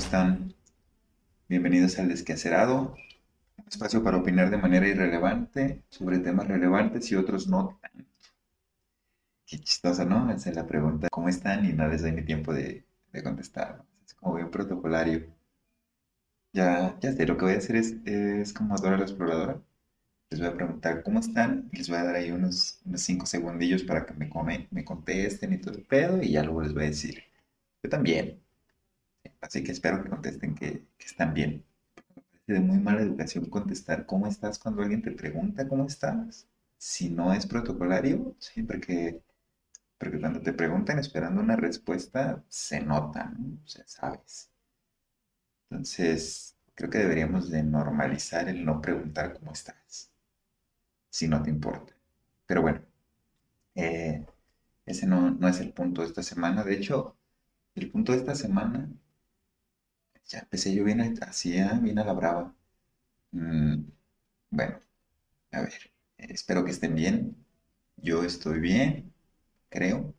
están? Bienvenidos al Desquacerado, espacio para opinar de manera irrelevante sobre temas relevantes y otros no. Qué chistosa, ¿no? Esa es la pregunta, ¿cómo están? Y no les doy ni tiempo de, de contestar. Es como bien protocolario. Ya, ya sé, lo que voy a hacer es, es como Dora la Exploradora. Les voy a preguntar cómo están y les voy a dar ahí unos, unos cinco segundillos para que me, come, me contesten y todo el pedo y ya luego les voy a decir, yo también. Así que espero que contesten que, que están bien. De muy mala educación contestar cómo estás cuando alguien te pregunta cómo estás. Si no es protocolario, sí, porque, porque cuando te preguntan esperando una respuesta, se nota, ¿no? O sabes. Entonces, creo que deberíamos de normalizar el no preguntar cómo estás, si no te importa. Pero bueno, eh, ese no, no es el punto de esta semana. De hecho, el punto de esta semana ya empecé yo bien así, ¿eh? bien a la brava. Mm, bueno, a ver, espero que estén bien. Yo estoy bien, creo.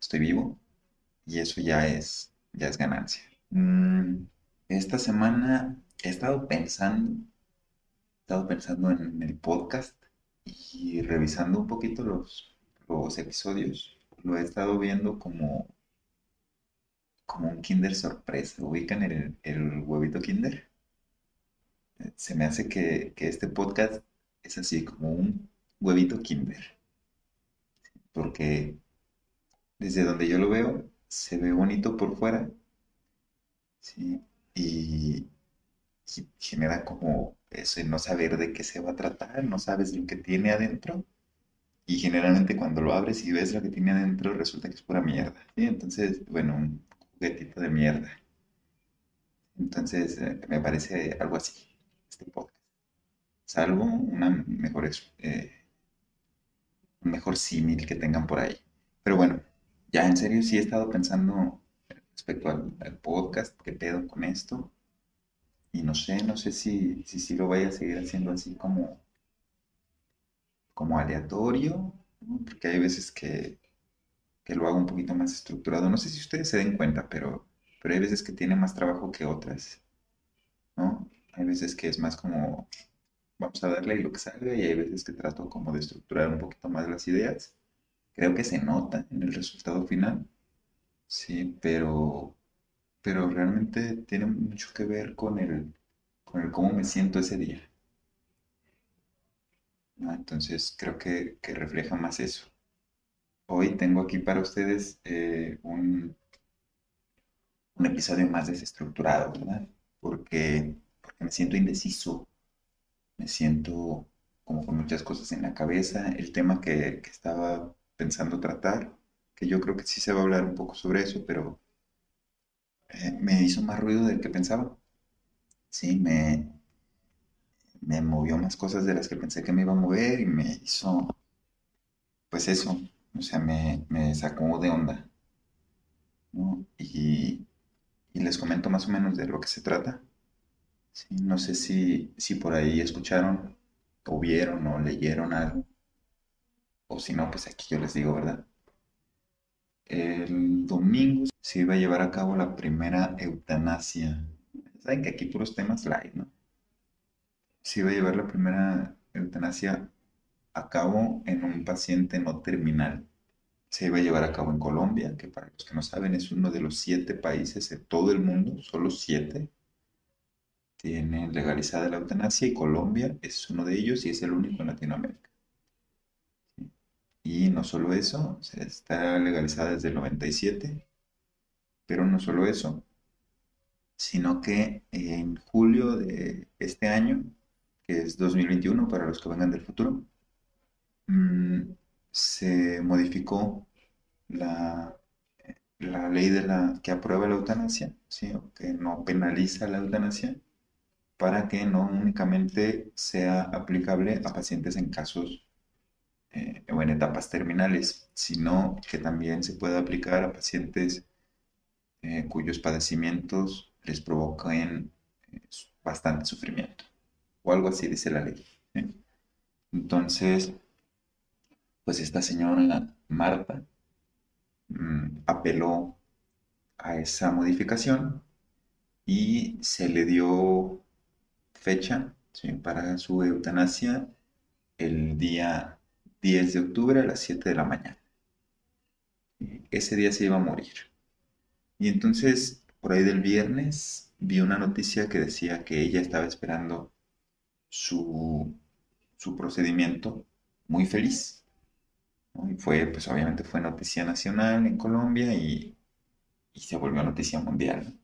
Estoy vivo. Y eso ya es, ya es ganancia. Mm, esta semana he estado pensando, he estado pensando en el podcast y revisando un poquito los, los episodios. Lo he estado viendo como como un Kinder sorpresa. ¿Ubican el, el huevito Kinder? Se me hace que, que este podcast es así, como un huevito Kinder. Porque desde donde yo lo veo, se ve bonito por fuera. ¿sí? Y, y genera como eso de no saber de qué se va a tratar, no sabes lo que tiene adentro. Y generalmente cuando lo abres y ves lo que tiene adentro, resulta que es pura mierda. ¿sí? Entonces, bueno, un juguetito de mierda. Entonces, eh, me parece algo así, este podcast. Salvo una mejor, eh, un mejor símil que tengan por ahí. Pero bueno, ya en serio sí he estado pensando respecto al, podcast, qué pedo con esto. Y no sé, no sé si, si, si lo vaya a seguir haciendo así como, como aleatorio, porque hay veces que, que lo hago un poquito más estructurado. No sé si ustedes se den cuenta, pero, pero hay veces que tiene más trabajo que otras, ¿no? Hay veces que es más como, vamos a darle lo que salga, y hay veces que trato como de estructurar un poquito más las ideas. Creo que se nota en el resultado final, sí, pero, pero realmente tiene mucho que ver con el, con el cómo me siento ese día. ¿no? Entonces creo que, que refleja más eso. Hoy tengo aquí para ustedes eh, un, episodio más desestructurado, ¿verdad? Porque, porque me siento indeciso, me siento como con muchas cosas en la cabeza. El tema que, que estaba pensando tratar, que yo creo que sí se va a hablar un poco sobre eso, pero eh, me hizo más ruido del que pensaba. Sí, me, me movió más cosas de las que pensé que me iba a mover y me hizo, pues eso, o sea, me, me sacó de onda, ¿no? Y, y les comento más o menos de lo que se trata. Sí, no sé si, si por ahí escucharon o vieron o leyeron algo, o si no, pues aquí yo les digo, ¿verdad? El domingo se iba a llevar a cabo la primera eutanasia. Saben que aquí puros temas light, ¿no? Se iba a llevar la primera eutanasia a cabo en un paciente no terminal. Se iba a llevar a cabo en Colombia, que para los que no saben es uno de los siete países de todo el mundo, solo siete tienen legalizada la eutanasia y Colombia es uno de ellos y es el único en Latinoamérica. Y no solo eso, está legalizada desde el 97, pero no solo eso, sino que en julio de este año, que es 2021 para los que vengan del futuro, mm, se modificó la, la ley de la, que aprueba la eutanasia, ¿sí? que no penaliza la eutanasia, para que no únicamente sea aplicable a pacientes en casos eh, o en etapas terminales, sino que también se pueda aplicar a pacientes eh, cuyos padecimientos les provoquen eh, bastante sufrimiento, o algo así dice la ley. Entonces, pues esta señora Marta mm, apeló a esa modificación y se le dio fecha para su eutanasia el día 10 de octubre a las 7 de la mañana. Ese día se iba a morir. Y entonces, por ahí del viernes, vi una noticia que decía que ella estaba esperando su, su procedimiento muy feliz. Y fue, pues obviamente fue noticia nacional en Colombia y, se volvió noticia mundial.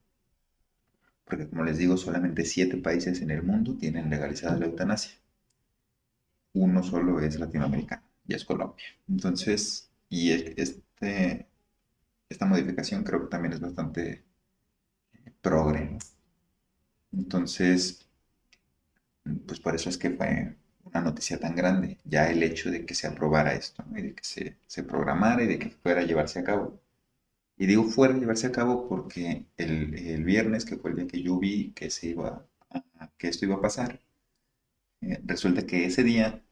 Porque como les digo, solamente siete países en el mundo tienen legalizada la eutanasia. Uno solo es latinoamericano, y es Colombia. Entonces, y este, esta modificación creo que también es bastante progre. Entonces, pues por eso es que fue una noticia tan grande, ya el hecho de que se aprobara esto, y de que se, se, programara y de que fuera a llevarse a cabo. Y digo fuera a llevarse a cabo porque el, el viernes, que fue el día que yo vi que, se iba que esto iba a pasar, eh, resulta que ese día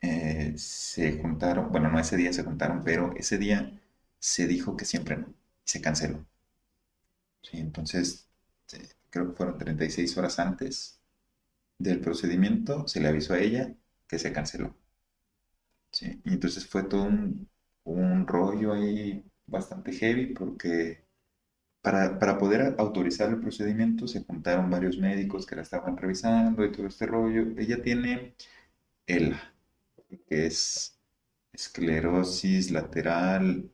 eh, se juntaron, bueno, no ese día se juntaron, pero ese día se dijo que siempre no, se canceló. Sí, entonces, creo que fueron 36 horas antes del procedimiento, se le avisó a ella que se canceló. Sí, y entonces fue todo un, un rollo ahí bastante heavy porque para, para, poder autorizar el procedimiento se juntaron varios médicos que la estaban revisando y todo este rollo. Ella tiene ELA, que es esclerosis lateral,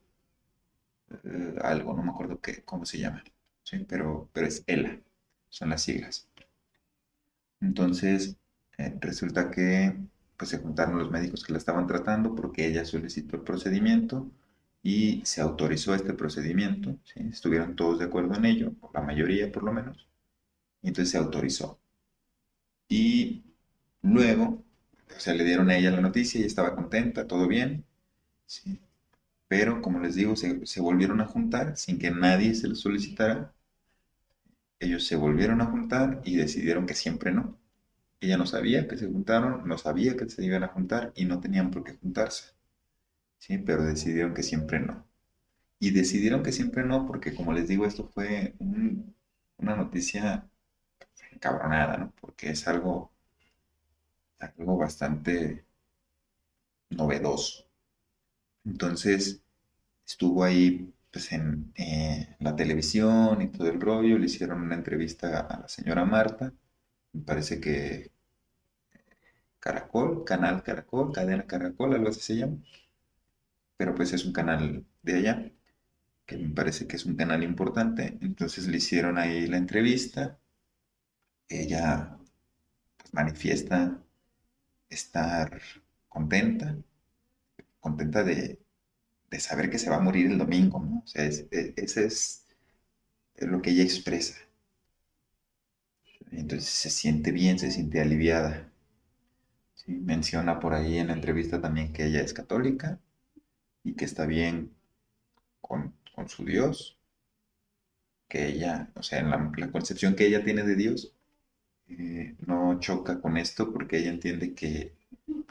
eh, algo, no me acuerdo qué, cómo se llama, ¿sí? pero, pero es ELA, son las siglas. Entonces, eh, resulta que pues, se juntaron los médicos que la estaban tratando porque ella solicitó el procedimiento y se autorizó este procedimiento, estuvieron todos de acuerdo en ello, la mayoría por lo menos, y entonces se autorizó. Y luego, o sea, le dieron a ella la noticia y estaba contenta, todo bien, pero como les digo, se, se volvieron a juntar sin que nadie se lo solicitara ellos se volvieron a juntar y decidieron que siempre no. Ella no sabía que se juntaron, no sabía que se iban a juntar y no tenían por qué juntarse. ¿sí? Pero decidieron que siempre no. Y decidieron que siempre no porque, como les digo, esto fue una noticia encabronada, ¿no? Porque es algo, algo bastante novedoso. Entonces, estuvo ahí pues en eh, la televisión y todo el rollo, le hicieron una entrevista a la señora Marta, me parece que Caracol, Canal Caracol, Cadena Caracol, algo así se llama, pero pues es un canal de allá, que me parece que es un canal importante, entonces le hicieron ahí la entrevista, ella pues manifiesta estar contenta, contenta de, de saber que se va a morir el domingo, ¿no? O sea, ese es, lo que ella expresa. Entonces se siente bien, se siente aliviada. Menciona por ahí en la entrevista también que ella es católica y que está bien con, su Dios, que ella, o sea, en la, concepción que ella tiene de Dios, eh, no choca con esto porque ella entiende que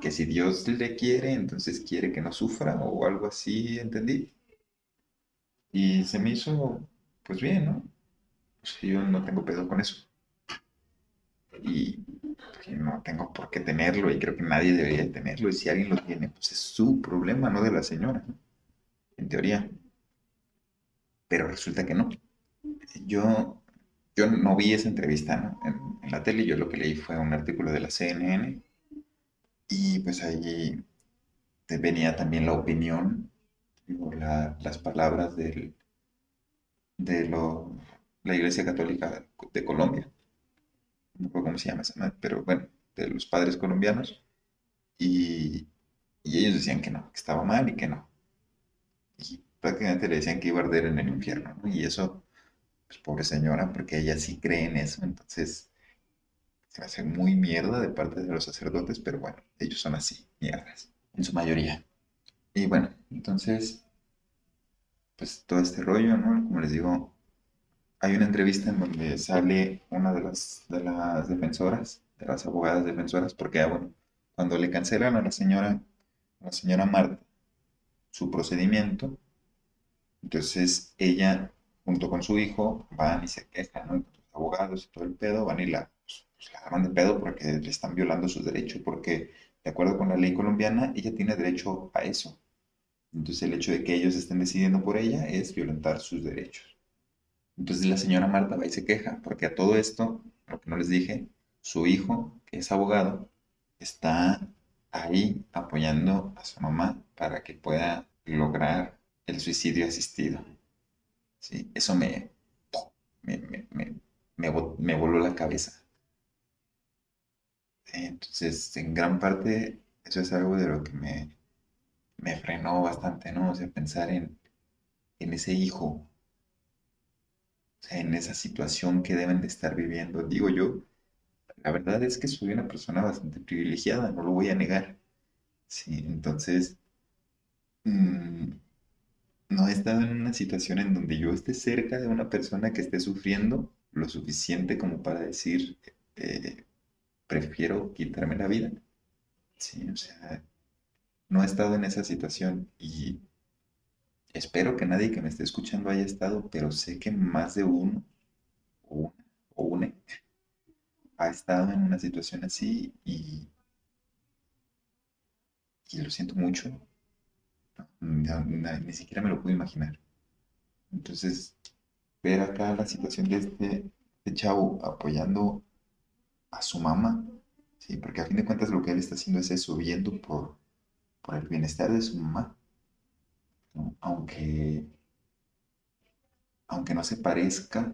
que si Dios le quiere, entonces quiere que no sufra o algo así, entendí. Y se me hizo, pues bien, ¿no? Pues yo no tengo pedo con eso. Y no tengo por qué tenerlo y creo que nadie debería tenerlo. Y si alguien lo tiene, pues es su problema, no de la señora, en teoría. Pero resulta que no. Yo, yo no vi esa entrevista ¿no? en, en la tele, yo lo que leí fue un artículo de la CNN y pues ahí venía también la opinión, las palabras del, de la Iglesia Católica de Colombia. No sé cómo se llama esa, pero bueno, de los padres colombianos. Y, ellos decían que no, que estaba mal y que no. Y prácticamente le decían que iba a arder en el infierno, Y eso, pues pobre señora, porque ella sí cree en eso, entonces se hace muy mierda de parte de los sacerdotes, pero bueno, ellos son así, mierdas, en su mayoría. Y bueno, entonces, pues todo este rollo, ¿no? Como les digo, hay una entrevista en donde sale una de las, de las defensoras, de las abogadas defensoras, porque, ah, bueno, cuando le cancelan a la señora, a la señora Marta, su procedimiento, entonces ella, junto con su hijo, van y se quejan, ¿no? abogados y todo el pedo van y la, pues, la agarran de pedo porque le están violando sus derechos, porque de acuerdo con la ley colombiana, ella tiene derecho a eso. Entonces el hecho de que ellos estén decidiendo por ella es violentar sus derechos. Entonces la señora Marta va y se queja, porque a todo esto, lo que no les dije, su hijo, que es abogado, está ahí apoyando a su mamá para que pueda lograr el suicidio asistido. ¿Sí? Eso me, me, me, me voló la cabeza. Entonces, en gran parte, eso es algo de lo que me, me frenó bastante, ¿no? O sea, pensar en, en ese hijo, o sea, en esa situación que deben de estar viviendo. Digo yo, la verdad es que soy una persona bastante privilegiada, no lo voy a negar. Sí, entonces, mm, no he estado en una situación en donde yo esté cerca de una persona que esté sufriendo lo suficiente como para decir, eh, prefiero quitarme la vida. Sí, o sea, no he estado en esa situación y espero que nadie que me esté escuchando haya estado, pero sé que más de uno o una, o ha estado en una situación así y, y lo siento mucho. ni siquiera me lo puedo imaginar. Entonces, ver acá la situación de este, este chavo apoyando a su mamá, ¿sí? Porque a fin de cuentas lo que él está haciendo es eso, viendo por, por el bienestar de su mamá, Aunque, aunque no se parezca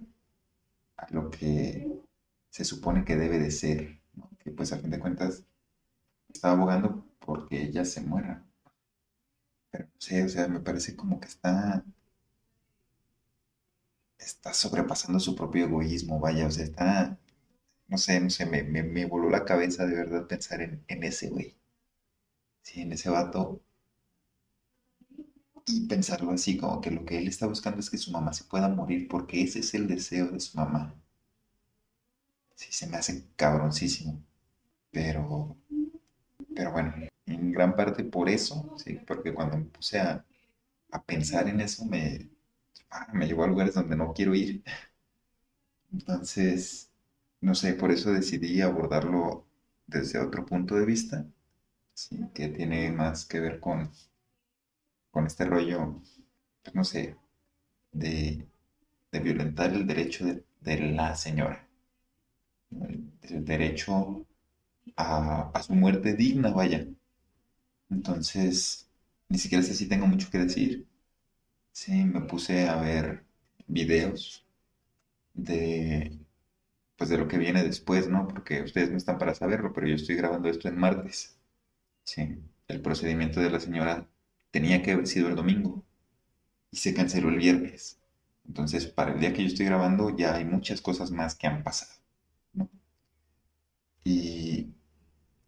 a lo que se supone que debe de ser, Que pues a fin de cuentas está abogando porque ella se muera. Pero no sé, o sea, me parece como que está está sobrepasando su propio egoísmo, vaya, o sea, está no sé, no sé, me, me, voló la cabeza de verdad pensar en, ese güey. Sí, en ese vato. Y pensarlo así, como que lo que él está buscando es que su mamá se pueda morir, porque ese es el deseo de su mamá. Sí, se me hace cabroncísimo. Pero, pero bueno, en gran parte por eso, sí, porque cuando me puse a, a pensar en eso, me, ah, me llevó a lugares donde no quiero ir. Entonces, no sé, por eso decidí abordarlo desde otro punto de vista, ¿sí? que tiene más que ver con, con este rollo, pues, no sé, de, violentar el derecho de, la señora, el, derecho a, a, su muerte digna, vaya. Entonces, ni siquiera sé si tengo mucho que decir. Sí, me puse a ver videos de pues de lo que viene después, ¿no? Porque ustedes no están para saberlo, pero yo estoy grabando esto en martes. Sí, el procedimiento de la señora tenía que haber sido el domingo y se canceló el viernes. Entonces, para el día que yo estoy grabando ya hay muchas cosas más que han pasado, ¿no? Y,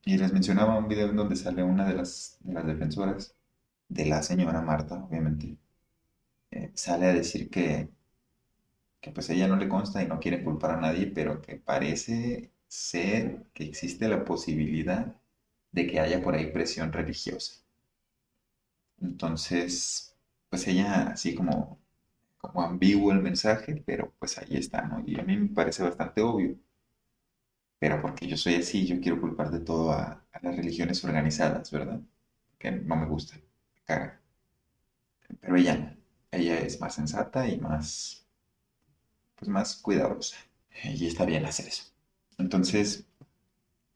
y les mencionaba un video en donde sale una de las, de las defensoras de la señora Marta, obviamente. Eh, sale a decir que que pues ella no le consta y no quiere culpar a nadie, pero que parece ser que existe la posibilidad de que haya por ahí presión religiosa. Entonces, pues ella así como, como ambiguo el mensaje, pero pues ahí está, ¿no? Y a mí me parece bastante obvio. Pero porque yo soy así, yo quiero culpar de todo a, las religiones organizadas, ¿verdad? Que no me gusta, me caga. Pero ella ella es más sensata y más pues más cuidadosa. Y está bien hacer eso. Entonces,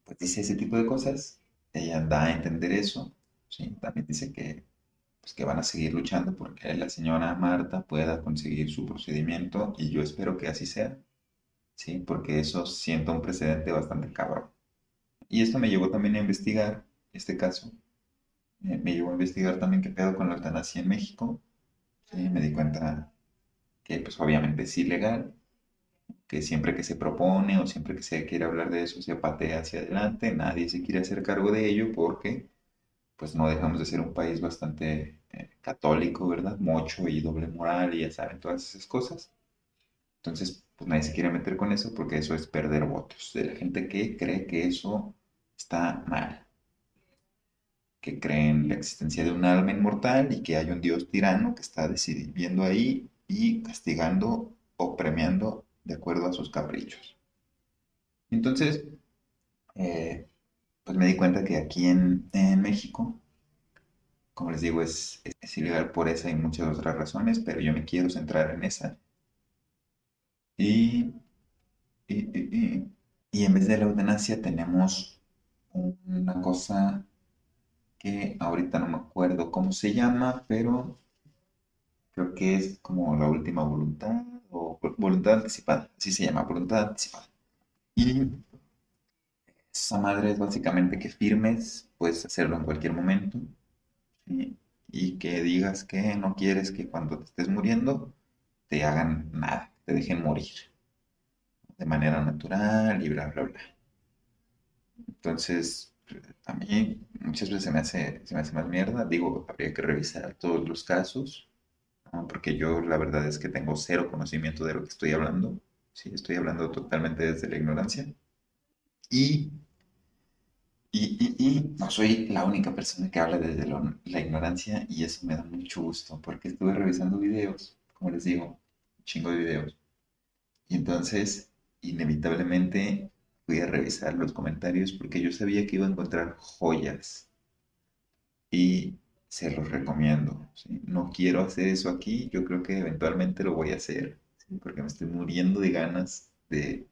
pues dice ese tipo de cosas. Ella da a entender eso. ¿sí? También dice que, pues, que van a seguir luchando porque la señora Marta pueda conseguir su procedimiento y yo espero que así sea. ¿sí? Porque eso sienta un precedente bastante cabrón. Y esto me llevó también a investigar este caso. me llevó a investigar también qué pedo con la eutanasia en México. ¿sí? Me di cuenta que pues obviamente es ilegal, que siempre que se propone o siempre que se quiere hablar de eso se patea hacia adelante, nadie se quiere hacer cargo de ello porque pues no dejamos de ser un país bastante eh, católico, ¿verdad? Mocho y doble moral y ya saben todas esas cosas. Entonces, pues nadie se quiere meter con eso porque eso es perder votos de la gente que cree que eso está mal, que cree en la existencia de un alma inmortal y que hay un Dios tirano que está decidiendo ahí y castigando o premiando de acuerdo a sus caprichos. Entonces, eh, pues me di cuenta que aquí en, México, como les digo, es, es, ilegal por esa y muchas otras razones, pero yo me quiero centrar en esa. Y, y, y en vez de la eutanasia tenemos una cosa que ahorita no me acuerdo cómo se llama, pero creo que es como la última voluntad o voluntad anticipada, así se llama, voluntad anticipada. Y esa madre es básicamente que firmes, puedes hacerlo en cualquier momento, y que digas que no quieres que cuando te estés muriendo te hagan nada, te dejen morir de manera natural y bla, bla, bla. Entonces, a mí muchas veces se me hace, se me hace más mierda. Digo, habría que revisar todos los casos, porque yo la verdad es que tengo cero conocimiento de lo que estoy hablando. Sí, estoy hablando totalmente desde la ignorancia. Y, y, y, no soy la única persona que habla desde la ignorancia y eso me da mucho gusto, porque estuve revisando videos, como les digo, un chingo de videos. Y entonces, inevitablemente, fui a revisar los comentarios porque yo sabía que iba a encontrar joyas y se los recomiendo. No quiero hacer eso aquí, yo creo que eventualmente lo voy a hacer porque me estoy muriendo de ganas de,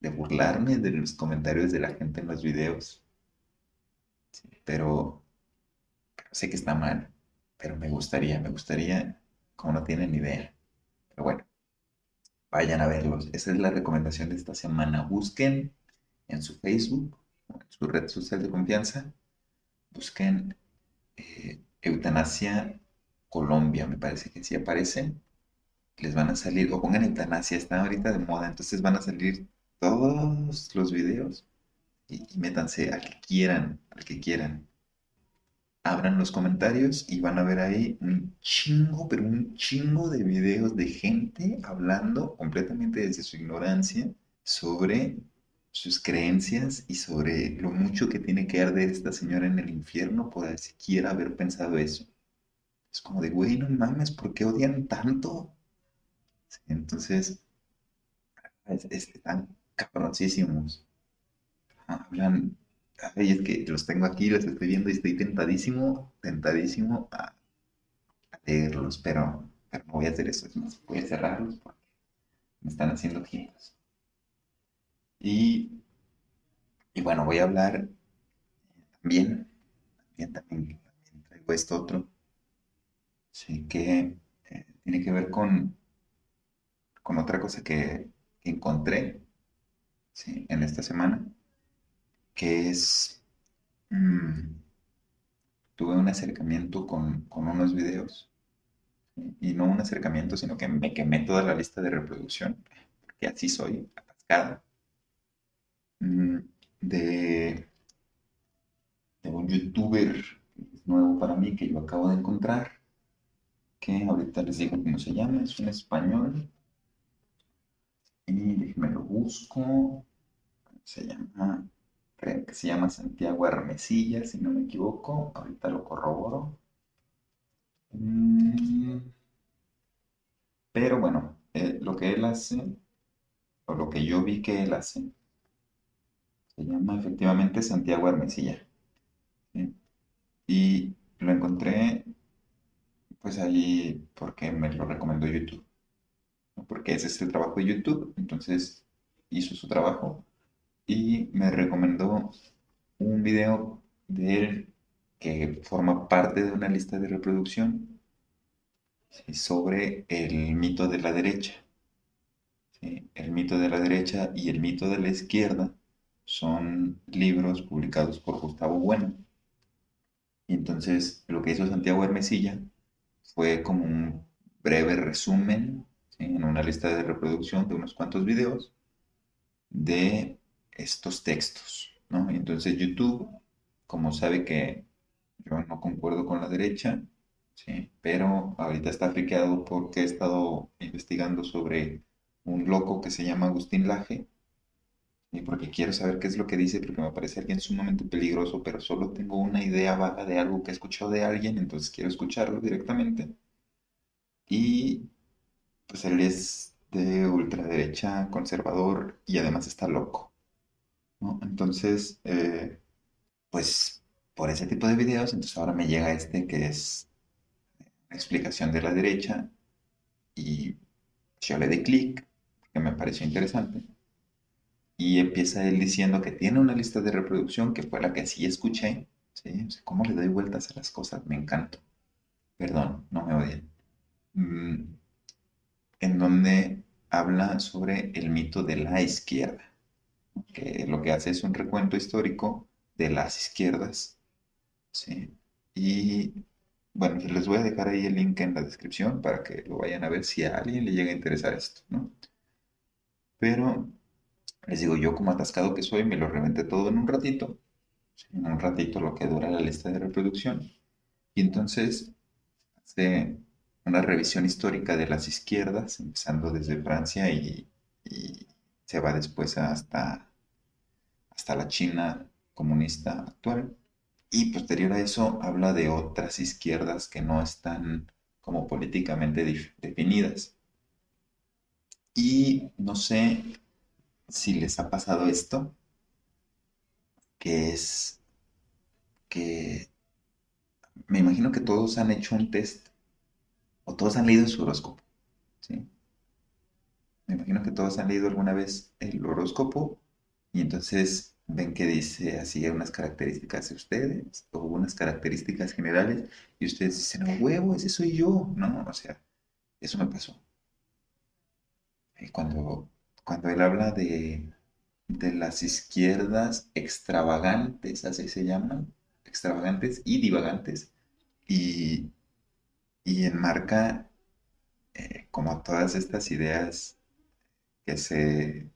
de burlarme de los comentarios de la gente en los videos. pero, pero sé que está mal, pero me gustaría, me gustaría, como no tienen idea. Pero bueno. Vayan a verlos. Esa es la recomendación de esta semana. Busquen en su Facebook, en su red social de confianza, busquen Eutanasia Colombia, me parece que sí aparecen. Les van a salir, o pongan eutanasia, está ahorita de moda, entonces van a salir todos los videos y, y métanse al que quieran, al que quieran abran los comentarios y van a ver ahí un chingo, pero un chingo de videos de gente hablando completamente desde su ignorancia sobre sus creencias y sobre lo mucho que tiene que arder esta señora en el infierno por siquiera haber pensado eso. Es como de, güey, no mames, ¿por qué odian tanto? entonces, están cabroncísimos. Hablan Ay, es que los tengo aquí, los estoy viendo y estoy tentadísimo, tentadísimo a, leerlos, pero, no voy a hacer eso. Es más, voy a cerrarlos porque me están haciendo ojitos. Y, y bueno, voy a hablar también, también, también, traigo esto otro, sí, que eh, tiene que ver con, con otra cosa que, encontré en esta semana que es, mm, tuve un acercamiento con, unos videos, y no un acercamiento, sino que me quemé toda la lista de reproducción, porque así soy, atascada, mm, de, de un youtuber nuevo para mí que yo acabo de encontrar, que ahorita les digo cómo se llama, es un español, y déjenme lo busco, se llama creo que se llama Santiago Hermesilla, si no me equivoco, ahorita lo corroboro. Mm. Pero bueno, eh, lo que él hace, o lo que yo vi que él hace, se llama efectivamente Santiago Hermesilla. Y lo encontré pues ahí porque me lo recomendó YouTube. Porque ese es el trabajo de YouTube, entonces hizo su trabajo y me recomendó un video de él que forma parte de una lista de reproducción sobre el mito de la derecha. El mito de la derecha y el mito de la izquierda son libros publicados por Gustavo Bueno. Y entonces lo que hizo Santiago Hermesilla fue como un breve resumen en una lista de reproducción de unos cuantos videos de estos textos, ¿no? entonces YouTube, como sabe que yo no concuerdo con la derecha, ¿sí? Pero ahorita está friqueado porque he estado investigando sobre un loco que se llama Agustín Laje, y porque quiero saber qué es lo que dice, porque me parece alguien sumamente peligroso, pero solo tengo una idea vaga de algo que he escuchado de alguien, entonces quiero escucharlo directamente. Y pues él es de ultraderecha, conservador y además está loco. Entonces, eh, pues por ese tipo de videos, entonces ahora me llega este que es explicación de la derecha y yo le di clic, que me pareció interesante, y empieza él diciendo que tiene una lista de reproducción que fue la que sí escuché, ¿sí? O sea, ¿Cómo le doy vueltas a las cosas? Me encanta. Perdón, no me odien. Mm, en donde habla sobre el mito de la izquierda, que lo que hace es un recuento histórico de las izquierdas, ¿sí? Y bueno, les voy a dejar ahí el link en la descripción para que lo vayan a ver si a alguien le llega a interesar esto, ¿no? Pero les digo, yo como atascado que soy, me lo reventé todo en un ratito, en un ratito lo que dura la lista de reproducción. Y entonces hace una revisión histórica de las izquierdas, empezando desde Francia y, se va después hasta, hasta la China comunista actual. Y posterior a eso habla de otras izquierdas que no están como políticamente definidas. Y no sé si les ha pasado esto, que es que me imagino que todos han hecho un test o todos han leído su horóscopo, ¿sí? Me imagino que todos han leído alguna vez el horóscopo y entonces ven que dice así unas características de ustedes o unas características generales y ustedes dicen, no, huevo, ese soy yo. No, o sea, eso me pasó. Y cuando, cuando él habla de, de las izquierdas extravagantes, así se llaman, extravagantes y divagantes, y, y enmarca eh, como todas estas ideas que se,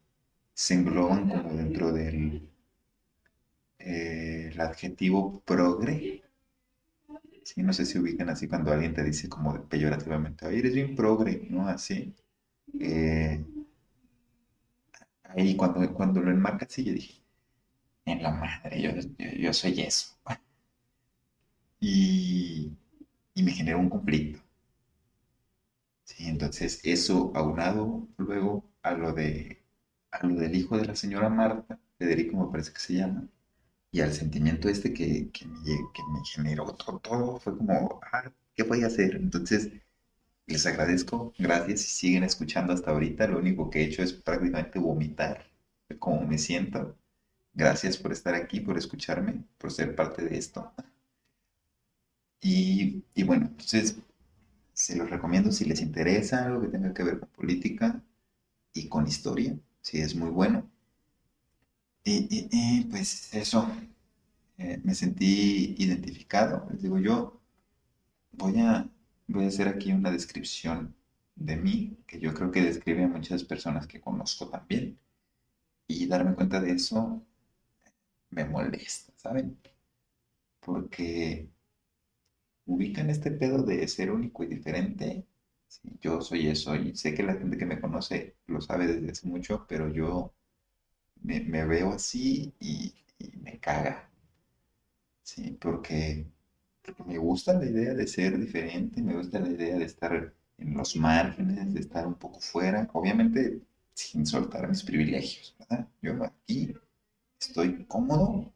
se engloban como dentro del eh, el adjetivo progre. Sí, no sé si ubican así cuando alguien te dice como peyorativamente, oye, eres bien progre, ¿no? Así. Eh, ahí cuando, cuando lo enmarca así, yo dije, en la madre, yo, yo, soy eso. Y, y, me generó un conflicto. Sí, entonces eso aunado luego a lo de a lo del hijo de la señora Marta, Federico me parece que se llama, y al sentimiento este que, que, me, que me, generó todo, todo, fue como, ah, ¿qué voy a hacer? Entonces, les agradezco, gracias y siguen escuchando hasta ahorita. Lo único que he hecho es prácticamente vomitar cómo me siento. Gracias por estar aquí, por escucharme, por ser parte de esto. Y, y bueno, entonces se los recomiendo si les interesa algo que tenga que ver con política y con historia, si es muy bueno. Y, pues eso, eh, me sentí identificado. Les digo, yo voy a, voy a hacer aquí una descripción de mí, que yo creo que describe a muchas personas que conozco también. Y darme cuenta de eso me molesta, ¿saben? Porque ubican este pedo de ser único y diferente. yo soy eso y sé que la gente que me conoce lo sabe desde hace mucho, pero yo me, veo así y, me caga. Sí, porque, me gusta la idea de ser diferente, me gusta la idea de estar en los márgenes, de estar un poco fuera, obviamente sin soltar mis privilegios, ¿verdad? Yo aquí estoy cómodo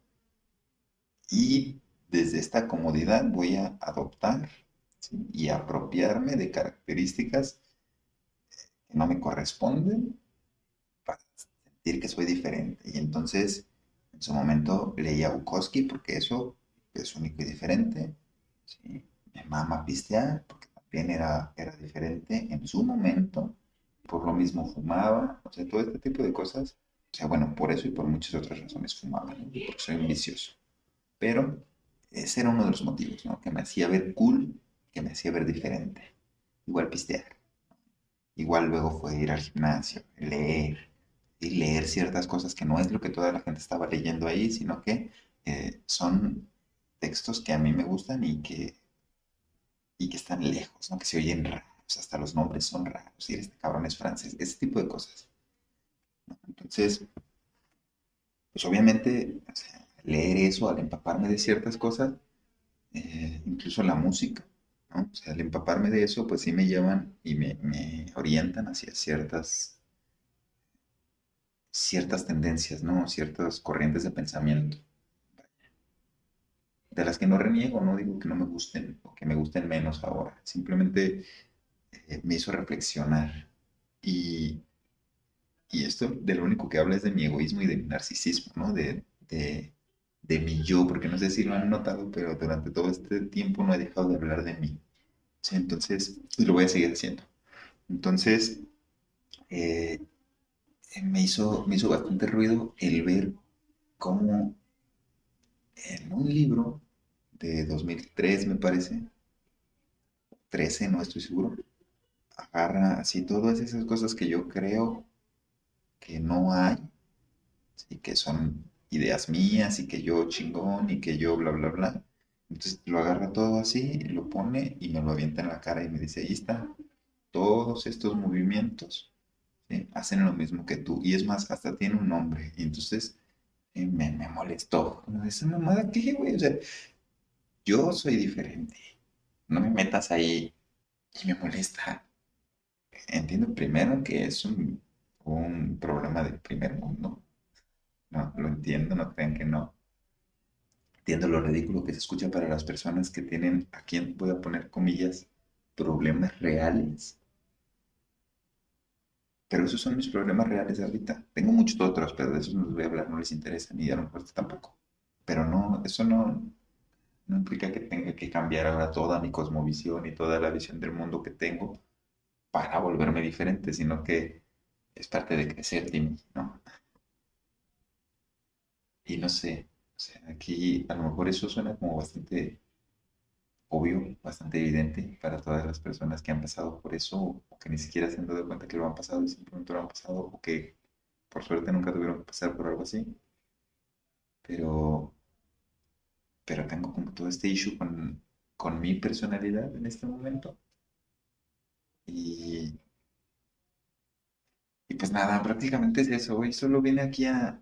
y desde esta comodidad voy a adoptar y apropiarme de características que no me corresponden que soy diferente. Y entonces, en su momento leí a Bukowski porque eso es único y diferente. ¿sí? Mi mamá pistear porque también era, era diferente en su momento. Por lo mismo fumaba, o sea, todo este tipo de cosas. O sea, bueno, por eso y por muchas otras razones fumaba, porque soy vicioso. Pero ese era uno de los motivos, ¿no? Que me hacía ver cool, que me hacía ver diferente. Igual pistear. Igual luego fue ir al gimnasio, leer, y leer ciertas cosas que no es lo que toda la gente estaba leyendo ahí, sino que eh, son textos que a mí me gustan y que, y que están lejos, ¿no? que se oyen raros, hasta los nombres son raros, y este cabrón es francés, ese tipo de cosas. Entonces, pues obviamente, leer eso al empaparme de ciertas cosas, eh, incluso la música, ¿no? O sea, al empaparme de eso, pues sí me llevan y me, me orientan hacia ciertas, ciertas tendencias, ¿no? Ciertas corrientes de pensamiento, de las que no reniego, no digo que no me gusten o que me gusten menos ahora, simplemente eh, me hizo reflexionar y, y esto de lo único que habla es de mi egoísmo y de mi narcisismo, ¿no? De, de, de mi yo, porque no sé si lo han notado, pero durante todo este tiempo no he dejado de hablar de mí. Entonces, y lo voy a seguir haciendo. Entonces, eh, me hizo, me hizo bastante ruido el ver cómo en un libro de 2003, me parece, 13, no estoy seguro, agarra así todas esas cosas que yo creo que no hay, y que son ideas mías y que yo chingón y que yo bla, bla, bla. Entonces lo agarra todo así, lo pone y me lo avienta en la cara y me dice, ahí está, todos estos movimientos ¿sí? hacen lo mismo que tú. Y es más, hasta tiene un nombre. Y entonces eh, me, me molestó. Esa mamada, ¿qué, güey? O sea, yo soy diferente. No me metas ahí y me molesta. Entiendo primero que es un, un problema del primer mundo. No, lo entiendo, no crean que no. Entiendo lo ridículo que se escucha para las personas que tienen, aquí voy a poner comillas, problemas reales. Pero esos son mis problemas reales ahorita. Tengo muchos otros, pero de esos no les voy a hablar, no les interesa, ni a lo tampoco. Pero no, eso no, no implica que tenga que cambiar ahora toda mi cosmovisión y toda la visión del mundo que tengo para volverme diferente, sino que es parte de crecer, Tim, ¿no? Y no sé, aquí a lo mejor eso suena como bastante obvio, bastante evidente para todas las personas que han pasado por eso o que ni siquiera se han dado cuenta que lo han pasado y simplemente lo han pasado o que por suerte nunca tuvieron que pasar por algo así. Pero, pero tengo como todo este issue con, con mi personalidad en este momento. Y, y pues nada, prácticamente es eso. Hoy solo vine aquí a,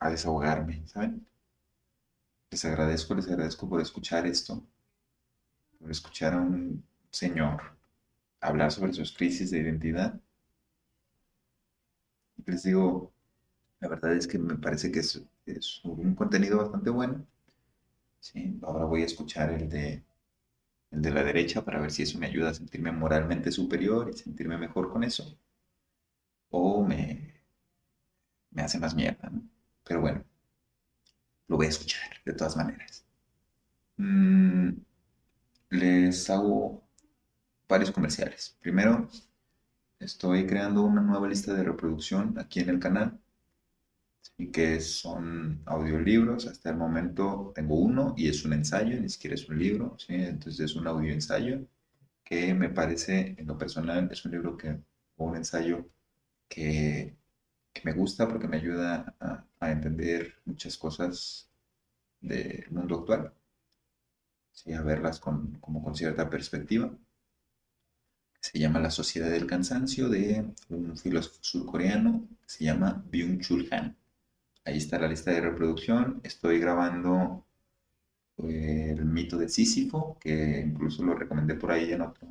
a desahogarme, ¿saben? Les agradezco, les agradezco por escuchar esto, por escuchar a un señor hablar sobre sus crisis de identidad. Les digo, la verdad es que me parece que es, es un contenido bastante bueno. Ahora voy a escuchar el de, el de la derecha para ver si eso me ayuda a sentirme moralmente superior y sentirme mejor con eso. O me, me hace más mierda. Pero bueno, lo voy a escuchar de todas maneras. Mm, les hago varios comerciales. Primero, estoy creando una nueva lista de reproducción aquí en el canal. Y que son audiolibros. Hasta el momento tengo uno y es un ensayo, ni siquiera es un libro. ¿sí? Entonces es un audio ensayo que me parece, en lo personal, es un libro que, o un ensayo que, que me gusta porque me ayuda a, a entender muchas cosas del mundo actual, ¿sí? a verlas con, como con cierta perspectiva. Se llama La Sociedad del Cansancio de un filósofo surcoreano se llama Byung-Chul Han. Ahí está la lista de reproducción. Estoy grabando eh, el mito de Sísifo, que incluso lo recomendé por ahí en otro,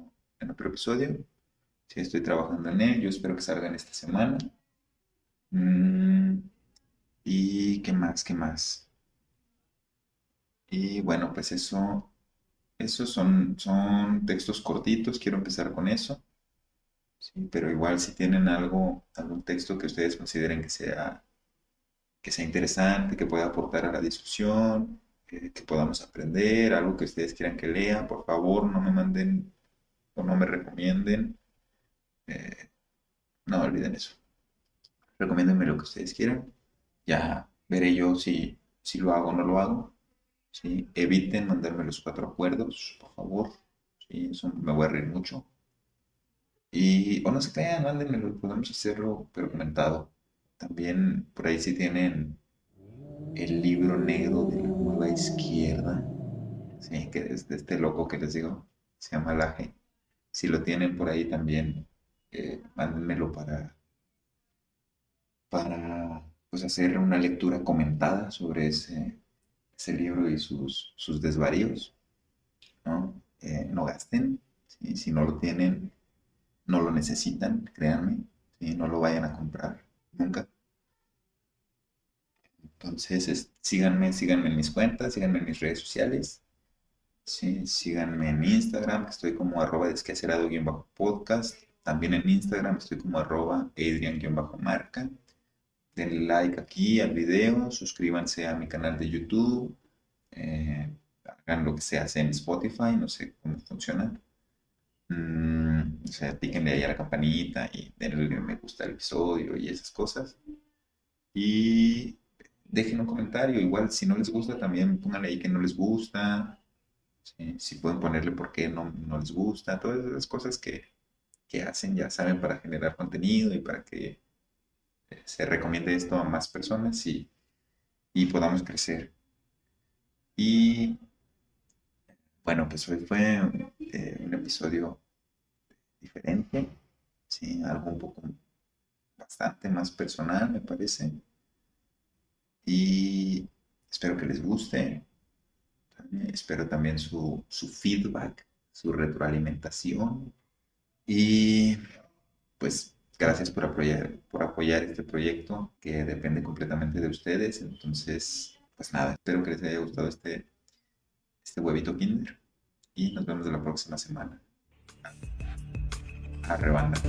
episodio. Estoy trabajando en él. Yo espero que salga en esta semana. Mm, ¿Y qué más? ¿Qué más? Y bueno, pues eso, esos son, textos cortitos. Quiero empezar con eso. Pero igual si tienen algo, algún texto que ustedes consideren que sea que sea interesante, que pueda aportar a la discusión, que, podamos aprender, algo que ustedes quieran que lea, por favor, no me manden o no me recomienden. Eh, no olviden eso. Recomiéndenme lo que ustedes quieran. Ya veré yo si, si lo hago o no lo hago. ¿sí? Eviten mandarme los cuatro acuerdos, por favor. ¿sí? Eso me voy a reír mucho. Y, o no se crean, mándenmelo, podemos hacerlo, pero comentado. También por ahí si tienen el libro negro de la nueva izquierda, ¿sí? que es de este loco que les digo, se llama Laje. Si lo tienen por ahí también, eh, mándenmelo para, para pues, hacer una lectura comentada sobre ese, ese libro y sus, sus desvaríos. ¿no? eh, no gasten. Si no lo tienen, no lo necesitan, créanme. No lo vayan a comprar nunca. Entonces, síganme, síganme en mis cuentas, síganme en mis redes sociales. Sí, síganme en Instagram, que estoy como arroba desquacerado-podcast. También en Instagram estoy como arroba adrian-marca. Denle like aquí al video, suscríbanse a mi canal de YouTube, eh, hagan lo que se hace en Spotify, no sé cómo funciona. Mm, o sea, píquenle ahí a la campanita y denle me gusta el episodio y esas cosas. Y dejen un comentario, igual si no les gusta también pónganle ahí que no les gusta, si pueden ponerle por qué no, no les gusta, todas esas cosas que, que hacen, ya saben, para generar contenido y para que eh, se recomiende esto a más personas y, y podamos crecer. Y bueno, pues hoy fue eh, un episodio diferente, ¿sí? algo un poco bastante más personal, me parece. Y espero que les guste. espero también su, su feedback, su retroalimentación. Y pues gracias por apoyar, por apoyar este proyecto que depende completamente de ustedes. Entonces, pues nada, espero que les haya gustado este, este huevito Kinder y nos vemos la próxima semana. Arrebanda.